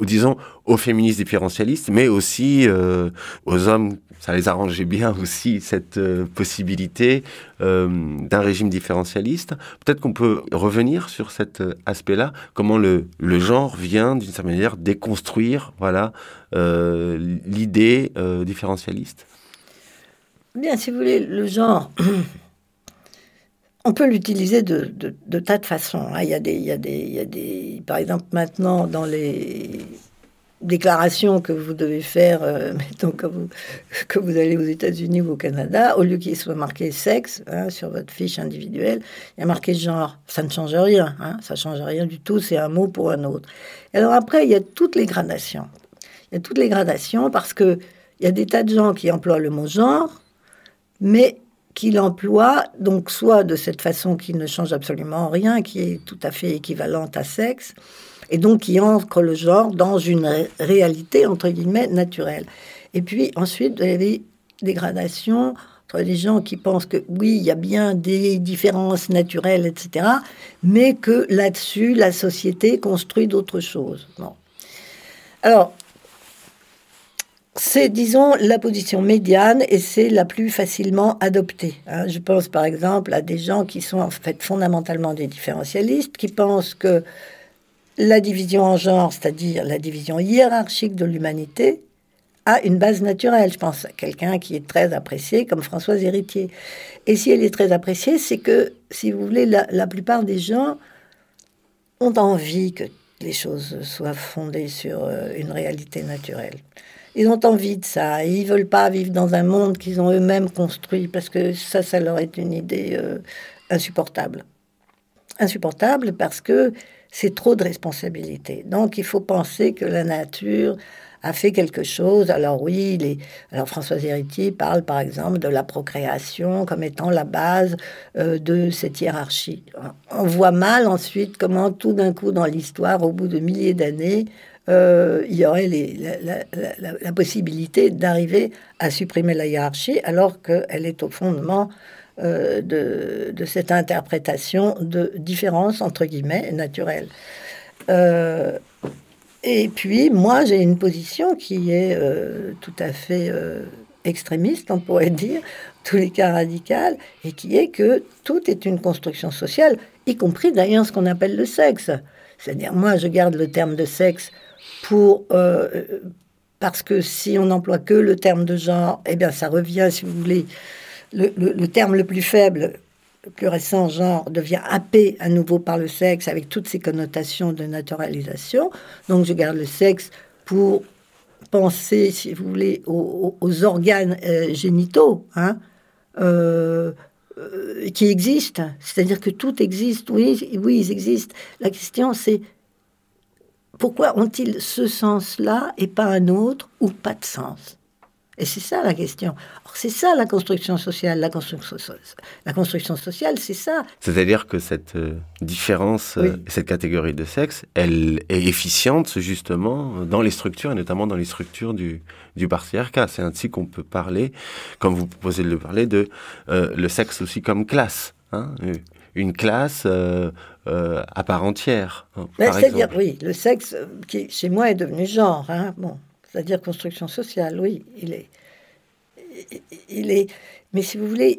ou disons aux féministes différentialistes, mais aussi euh, aux hommes. Ça les arrangeait bien aussi cette euh, possibilité euh, d'un régime différentialiste. Peut-être qu'on peut revenir sur cet aspect-là, comment le, le genre vient d'une certaine manière déconstruire voilà l'idée différentialiste? Bien, si vous voulez, le genre. On peut l'utiliser de, de, tas de façons. Hein. Il, y a des, il, y a des, il y a des, par exemple, maintenant, dans les déclarations que vous devez faire, euh, mettons que vous, que vous allez aux États-Unis ou au Canada, au lieu qu'il soit marqué sexe hein, sur votre fiche individuelle, il y a marqué genre. Ça ne change rien. Hein, ça ne change rien du tout. C'est un mot pour un autre. Et alors après, il y a toutes les gradations. Il y a toutes les gradations parce que il y a des tas de gens qui emploient le mot genre, mais qu'il emploie, donc soit de cette façon qui ne change absolument rien, qui est tout à fait équivalente à sexe, et donc qui ancre le genre dans une réalité, entre guillemets, naturelle. Et puis ensuite, vous avez des gradations entre les gens qui pensent que oui, il y a bien des différences naturelles, etc., mais que là-dessus, la société construit d'autres choses. Bon. Alors, c'est, disons, la position médiane et c'est la plus facilement adoptée. Hein. Je pense par exemple à des gens qui sont en fait fondamentalement des différentialistes, qui pensent que la division en genre, c'est-à-dire la division hiérarchique de l'humanité, a une base naturelle. Je pense à quelqu'un qui est très apprécié comme Françoise Héritier. Et si elle est très appréciée, c'est que, si vous voulez, la, plupart des gens ont envie que les choses soient fondées sur euh, une réalité naturelle. Ils ont envie de ça. ils veulent pas vivre dans un monde qu'ils ont eux-mêmes construit parce que ça, ça leur est une idée euh, insupportable. Insupportable parce que c'est trop de responsabilité. Donc il faut penser que la nature a fait quelque chose. Alors oui, les... alors Françoise Héritier parle par exemple de la procréation comme étant la base euh, de cette hiérarchie. On voit mal ensuite comment tout d'un coup dans l'histoire, au bout de milliers d'années, euh, il y aurait la, possibilité d'arriver à supprimer la hiérarchie alors qu'elle est au fondement euh, de, cette interprétation de différence, entre guillemets, naturelle. Euh, et puis, moi, j'ai une position qui est tout à fait extrémiste, on pourrait dire, tous les cas radical, et qui est que tout est une construction sociale, y compris d'ailleurs ce qu'on appelle le sexe. C'est-à-dire, moi, je garde le terme de sexe pour euh, parce que si on n'emploie que le terme de genre, eh bien, ça revient, si vous voulez, le, terme le plus faible, le plus récent, genre, devient happé à nouveau par le sexe avec toutes ces connotations de naturalisation. Donc, je garde le sexe pour penser, si vous voulez, aux, organes euh, génitaux, hein, euh, qui existent. C'est-à-dire que tout existe. Oui, oui, ils existent. La question, c'est pourquoi ont-ils ce sens-là et pas un autre ou pas de sens? Et c'est ça la question. C'est ça la construction sociale. La construction, la construction sociale, c'est ça. C'est-à-dire que cette euh, différence, euh, cette catégorie de sexe, elle est efficiente justement dans les structures, et notamment dans les structures du, du patriarcat. C'est ainsi qu'on peut parler, comme vous proposez de le parler, de euh, le sexe aussi comme classe. Hein une classe euh, euh, à part entière. Hein, c'est-à-dire, oui, le sexe euh, qui, chez moi, est devenu genre. Hein, bon, c'est-à-dire construction sociale, oui, il est. Il est. Mais si vous voulez,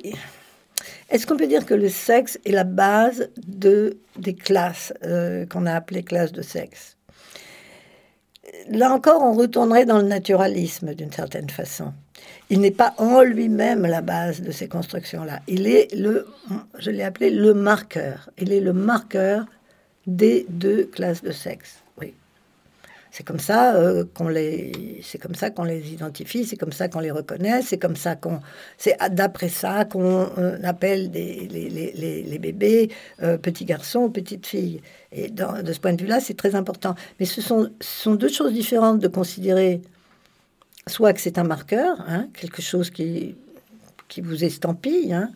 est-ce qu'on peut dire que le sexe est la base de, des classes qu'on a appelées classes de sexe? Là encore, on retournerait dans le naturalisme d'une certaine façon il n'est pas en lui-même la base de ces constructions-là. Il est le, je l'ai appelé le marqueur. Il est le marqueur des deux classes de sexe. Oui. C'est comme ça euh, qu'on les, c'est comme ça qu'on les identifie, c'est comme ça qu'on les reconnaît, c'est comme ça qu'on, c'est d'après ça qu'on euh, appelle des, les, les, les bébés euh, petits garçons petites filles. Et de ce point de vue-là, c'est très important. Mais ce sont, ce sont deux choses différentes de considérer soit que c'est un marqueur, hein, quelque chose qui, qui vous estampille, hein,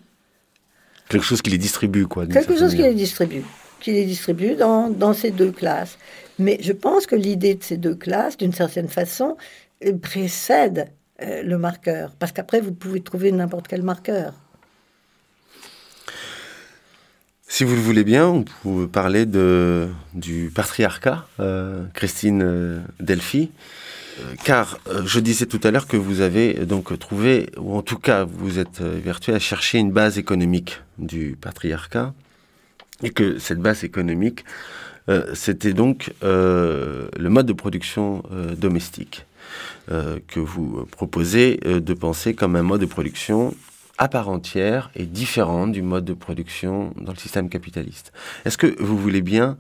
Quelque chose qui les distribue, quoi. quelque chose qui les distribue, qui les distribue dans, dans ces deux classes. Mais je pense que l'idée de ces deux classes, d'une certaine façon, euh, précède euh, le marqueur. Parce qu'après, vous pouvez trouver n'importe quel marqueur. Si vous le voulez bien, on peut parler de, du patriarcat, euh, Christine euh, Delphi. Euh, Car euh, je disais tout à l'heure que vous avez euh, donc trouvé, ou en tout cas vous êtes vertué à chercher une base économique du patriarcat, et que cette base économique, c'était donc le mode de production domestique, que vous proposez de penser comme un mode de production à part entière et différente du mode de production dans le système capitaliste. Est-ce que vous voulez bien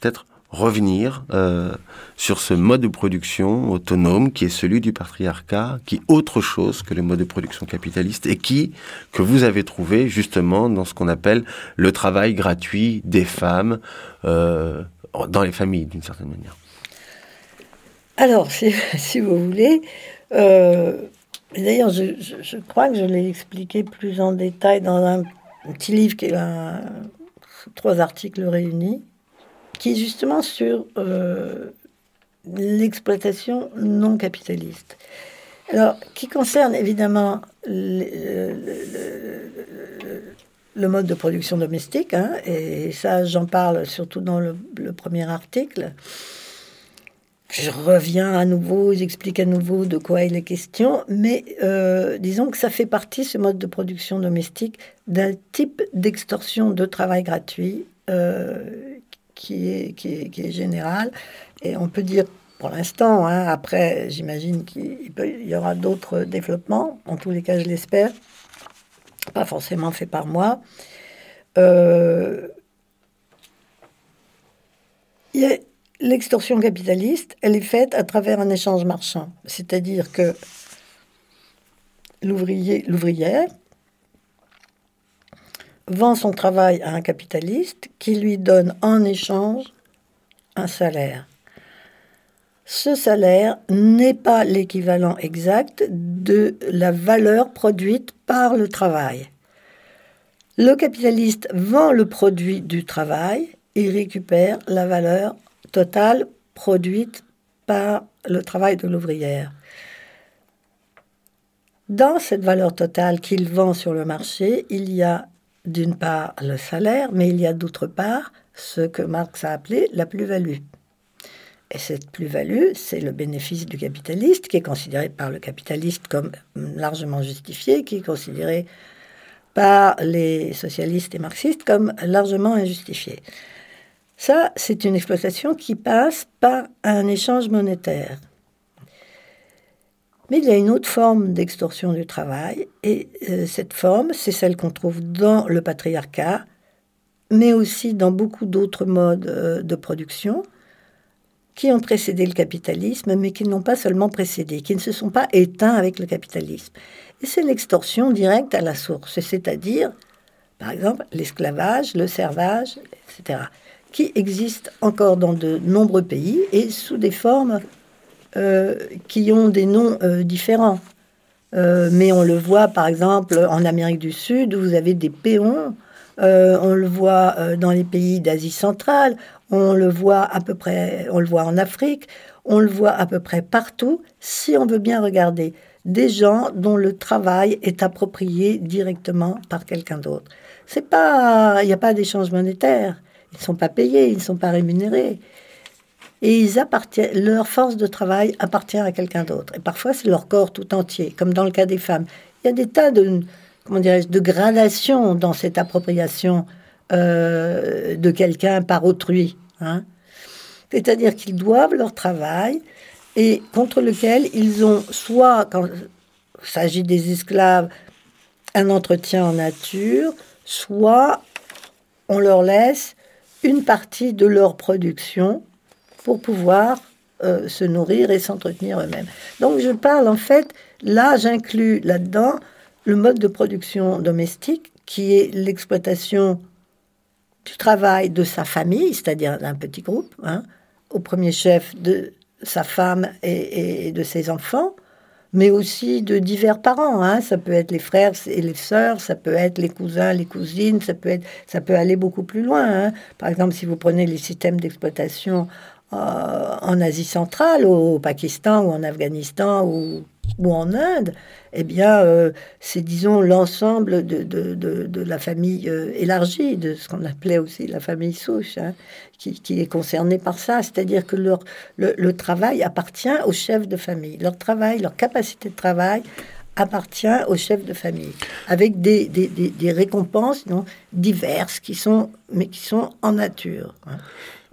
peut-être revenir euh, sur ce mode de production autonome qui est celui du patriarcat, qui est autre chose que le mode de production capitaliste et qui, que vous avez trouvé justement dans ce qu'on appelle le travail gratuit des femmes euh, dans les familles d'une certaine manière. Alors, si, vous voulez, euh, d'ailleurs, je, je- je crois que je l'ai expliqué plus en détail dans un petit livre qui est un- trois articles réunis, qui est justement sur euh, l'exploitation non capitaliste. Alors, qui concerne évidemment le, mode de production domestique, hein, et ça, j'en parle surtout dans le- le premier article. Je reviens à nouveau, j'explique à nouveau de quoi il est question, mais euh, disons que ça fait partie, ce mode de production domestique, d'un type d'extorsion de travail gratuit euh, qui, est, qui, est, qui est général. Et on peut dire, pour l'instant, hein, après, j'imagine qu'il y aura d'autres développements, en tous les cas, je l'espère, pas forcément fait par moi. Euh, L'extorsion capitaliste, elle est faite à travers un échange marchand. C'est-à-dire que l'ouvrier, l'ouvrière vend son travail à un capitaliste qui lui donne en échange un salaire. Ce salaire n'est pas l'équivalent exact de la valeur produite par le travail. Le capitaliste vend le produit du travail et récupère la valeur totale produite par le travail de l'ouvrière. Dans cette valeur totale qu'il vend sur le marché, il y a d'une part le salaire, mais il y a d'autre part ce que Marx a appelé la plus-value. Et cette plus-value, c'est le bénéfice du capitaliste, qui est considéré par le capitaliste comme largement justifié, qui est considéré par les socialistes et marxistes comme largement injustifié. Ça, c'est une exploitation qui passe par un échange monétaire. Mais il y a une autre forme d'extorsion du travail, et euh, cette forme, c'est celle qu'on trouve dans le patriarcat, mais aussi dans beaucoup d'autres modes euh, de production qui ont précédé le capitalisme, mais qui n'ont pas seulement précédé, qui ne se sont pas éteints avec le capitalisme. Et c'est l'extorsion directe à la source, c'est-à-dire, par exemple, l'esclavage, le servage, etc., qui existent encore dans de nombreux pays et sous des formes qui ont des noms euh, différents. Euh, mais on le voit par exemple en Amérique du Sud où vous avez des péons, euh, on le voit euh, dans les pays d'Asie centrale, on le voit à peu près, on le voit en Afrique, on le voit à peu près partout, si on veut bien regarder, des gens dont le travail est approprié directement par quelqu'un d'autre. C'est pas, il n'y a pas d'échange monétaire. Ils ne sont pas payés, ils ne sont pas rémunérés. Et ils appartiennent, leur force de travail appartient à quelqu'un d'autre. Et parfois, c'est leur corps tout entier, comme dans le cas des femmes. Il y a des tas de, comment dirais-je, de gradations dans cette appropriation euh, de quelqu'un par autrui. Hein. C'est-à-dire qu'ils doivent leur travail et contre lequel ils ont soit, quand il s'agit des esclaves, un entretien en nature, soit on leur laisse une partie de leur production pour pouvoir euh, se nourrir et s'entretenir eux-mêmes. Donc je parle en fait, là j'inclus là-dedans le mode de production domestique qui est l'exploitation du travail de sa famille, c'est-à-dire d'un petit groupe, hein, au premier chef de sa femme et, de ses enfants, mais aussi de divers parents. Hein. Ça peut être les frères et les sœurs, ça peut être les cousins, les cousines, ça peut, être, ça peut aller beaucoup plus loin. Hein. Par exemple, si vous prenez les systèmes d'exploitation euh, en Asie centrale, au Pakistan ou en Afghanistan ou, en Inde, eh bien, euh, c'est, disons, l'ensemble de, de, de, la famille euh, élargie, de ce qu'on appelait aussi la famille souche, hein, qui, qui, est concernée par ça. C'est-à-dire que leur, le, travail appartient aux chefs de famille. Leur travail, leur capacité de travail appartient aux chefs de famille, avec des, des, des, des récompenses non, diverses, qui sont, mais qui sont en nature. Hein.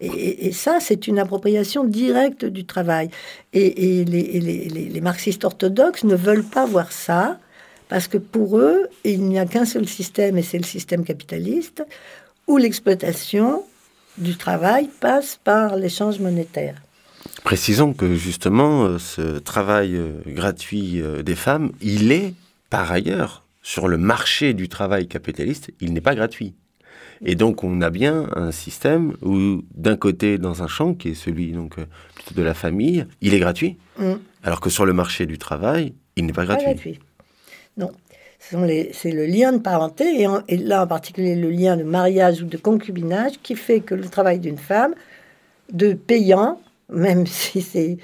Et, ça, c'est une appropriation directe du travail. Et, les, marxistes orthodoxes ne veulent pas voir ça, parce que pour eux, il n'y a qu'un seul système, et c'est le système capitaliste, où l'exploitation du travail passe par l'échange monétaire. Précisons que justement, euh, ce travail euh, gratuit euh, des femmes, il est par ailleurs sur le marché du travail capitaliste, il n'est pas gratuit. Et donc, on a bien un système où, d'un côté, dans un champ, qui est celui donc euh, plutôt de la famille, il est gratuit, mm. alors que sur le marché du travail, il n'est pas gratuit. Pas gratuit. Non. C'est le lien de parenté, et, là en particulier le lien de mariage ou de concubinage, qui fait que le travail d'une femme, de payant, même si c'est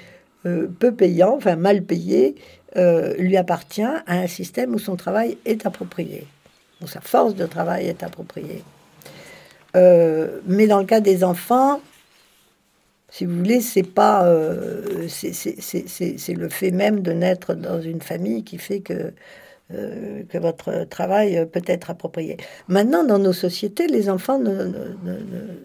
euh, peu payant, enfin mal payé, euh, lui appartient à un système où son travail est approprié, où sa force de travail est appropriée. Euh, mais dans le cas des enfants, si vous voulez, c'est pas, euh, c'est le fait même de naître dans une famille qui fait que euh, que votre travail peut être approprié. Maintenant, dans nos sociétés, les enfants ne, ne,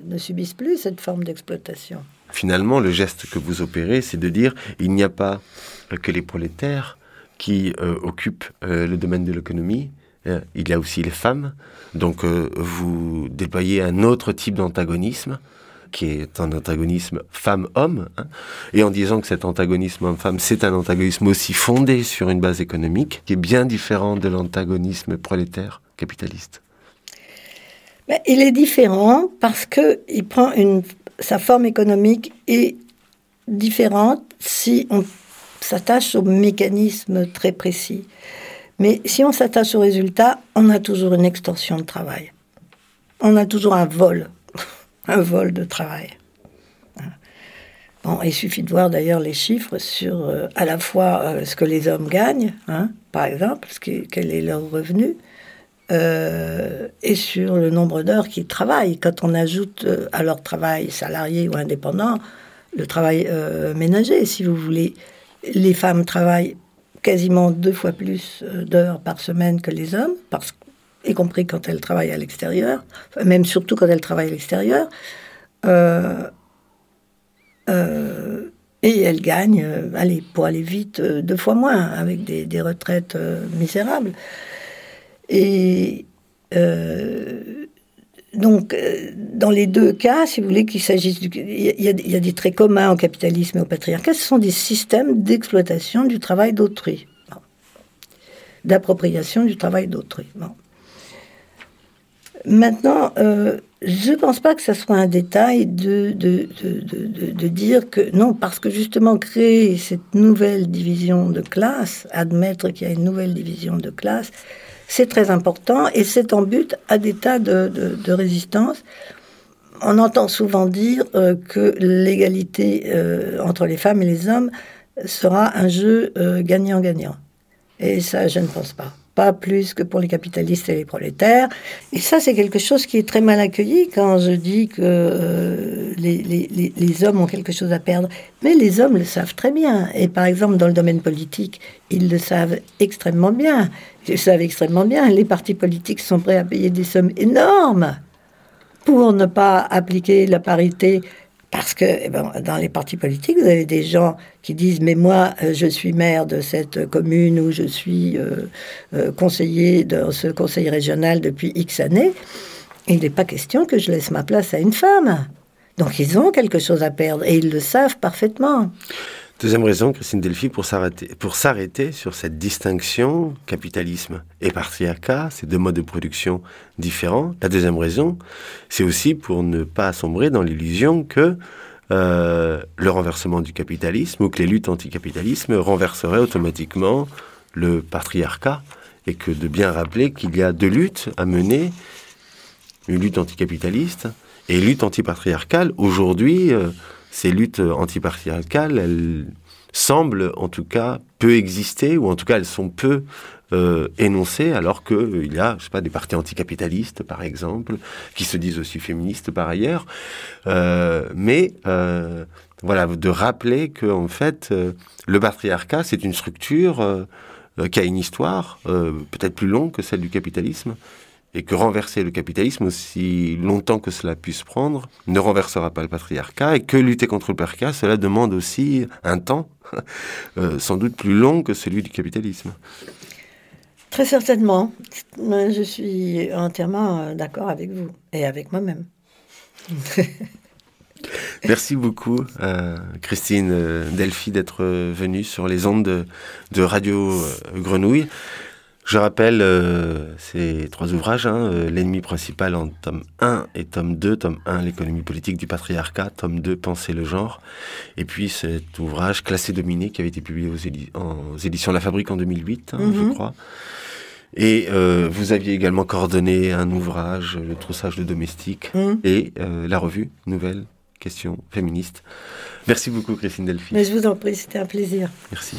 ne, subissent plus cette forme d'exploitation. Finalement, le geste que vous opérez, c'est de dire il n'y a pas que les prolétaires qui occupent le domaine de l'économie, il y a aussi les femmes. Donc euh, vous déployez un autre type d'antagonisme qui est un antagonisme femme-homme, hein. et en disant que cet antagonisme homme-femme, c'est un antagonisme aussi fondé sur une base économique, qui est bien différent de l'antagonisme prolétaire capitaliste. Mais il est différent parce que il prend une, sa forme économique est différente si on s'attache au mécanisme très précis. Mais si on s'attache au résultat, on a toujours une extorsion de travail. On a toujours un vol, un vol de travail. Bon, il suffit de voir d'ailleurs les chiffres sur euh, à la fois euh, ce que les hommes gagnent, hein, par exemple, ce quel est leur revenu, euh, et sur le nombre d'heures qu'ils travaillent. Quand on ajoute à leur travail salarié ou indépendant le travail ménager, si vous voulez, les femmes travaillent quasiment deux fois plus euh, d'heures par semaine que les hommes, parce, y compris quand elles travaillent à l'extérieur, même surtout quand elles travaillent à l'extérieur. Euh, euh, et elles gagnent, allez, pour aller vite, deux fois moins, avec des, retraites misérables. Et donc, euh, dans les deux cas, si vous voulez qu'il s'agisse. Il y, a, des traits communs au capitalisme et au patriarcat, ce sont des systèmes d'exploitation du travail d'autrui, d'appropriation du travail d'autrui. Maintenant, euh, je ne pense pas que ce soit un détail de de, de, de, dire que non, parce que justement créer cette nouvelle division de classe, admettre qu'il y a une nouvelle division de classe, c'est très important et c'est en but à des tas de, de, résistance. On entend souvent dire euh, que l'égalité euh, entre les femmes et les hommes sera un jeu euh, gagnant-gagnant. et ça, je ne pense pas pas plus que pour les capitalistes et les prolétaires. Et ça, c'est quelque chose qui est très mal accueilli quand je dis que euh, les, les, hommes ont quelque chose à perdre. Mais les hommes le savent très bien. Et par exemple, dans le domaine politique, ils le savent extrêmement bien. Ils le savent extrêmement bien. Les partis politiques sont prêts à payer des sommes énormes pour ne pas appliquer la parité parce que eh ben, dans les partis politiques, vous avez des gens qui disent Mais moi, euh, je suis maire de cette commune ou je suis euh, euh, conseiller dans ce conseil régional depuis X années. il n'est pas question que je laisse ma place à une femme. Donc ils ont quelque chose à perdre et ils le savent parfaitement. Deuxième raison, Christine Delphi, pour s'arrêter, sur cette distinction capitalisme et patriarcat, ces deux modes de production différents. La deuxième raison, c'est aussi pour ne pas sombrer dans l'illusion que euh, le renversement du capitalisme ou que les luttes anticapitalisme renverseraient automatiquement le patriarcat et que de bien rappeler qu'il y a deux luttes à mener, une lutte anticapitaliste et une lutte antipatriarcale. Aujourd'hui, euh, ces luttes antipatriarcales, elles semblent en tout cas peu exister, ou en tout cas elles sont peu euh, énoncées, alors qu'il euh, y a, je sais pas, des partis anticapitalistes, par exemple, qui se disent aussi féministes par ailleurs. Euh, mais euh, voilà, de rappeler que en fait, euh, le patriarcat, c'est une structure euh, euh, qui a une histoire euh, peut-être plus longue que celle du capitalisme, et que renverser le capitalisme, aussi longtemps que cela puisse prendre, ne renversera pas le patriarcat, et que lutter contre le patriarcat, cela demande aussi un temps, euh, sans doute plus long que celui du capitalisme. Très certainement. Je suis entièrement euh, d'accord avec vous et avec moi-même. Merci beaucoup, euh, Christine Delphi, d'être venue sur les ondes de, de Radio Grenouille. Je rappelle euh, ces trois ouvrages, hein, euh, L'ennemi principal en tome 1 et tome 2. Tome 1, L'économie politique du patriarcat. Tome 2, Penser le genre. Et puis cet ouvrage, Classé dominé, qui avait été publié aux, édi- en- aux éditions La Fabrique en 2008, hein, je Mhm. crois. Et euh, vous aviez également coordonné un ouvrage, Le troussage de domestiques, Mm. et la revue Nouvelle Question Féministe. Merci beaucoup, Christine Delphi. Mais je vous en prie, c'était un plaisir. Merci.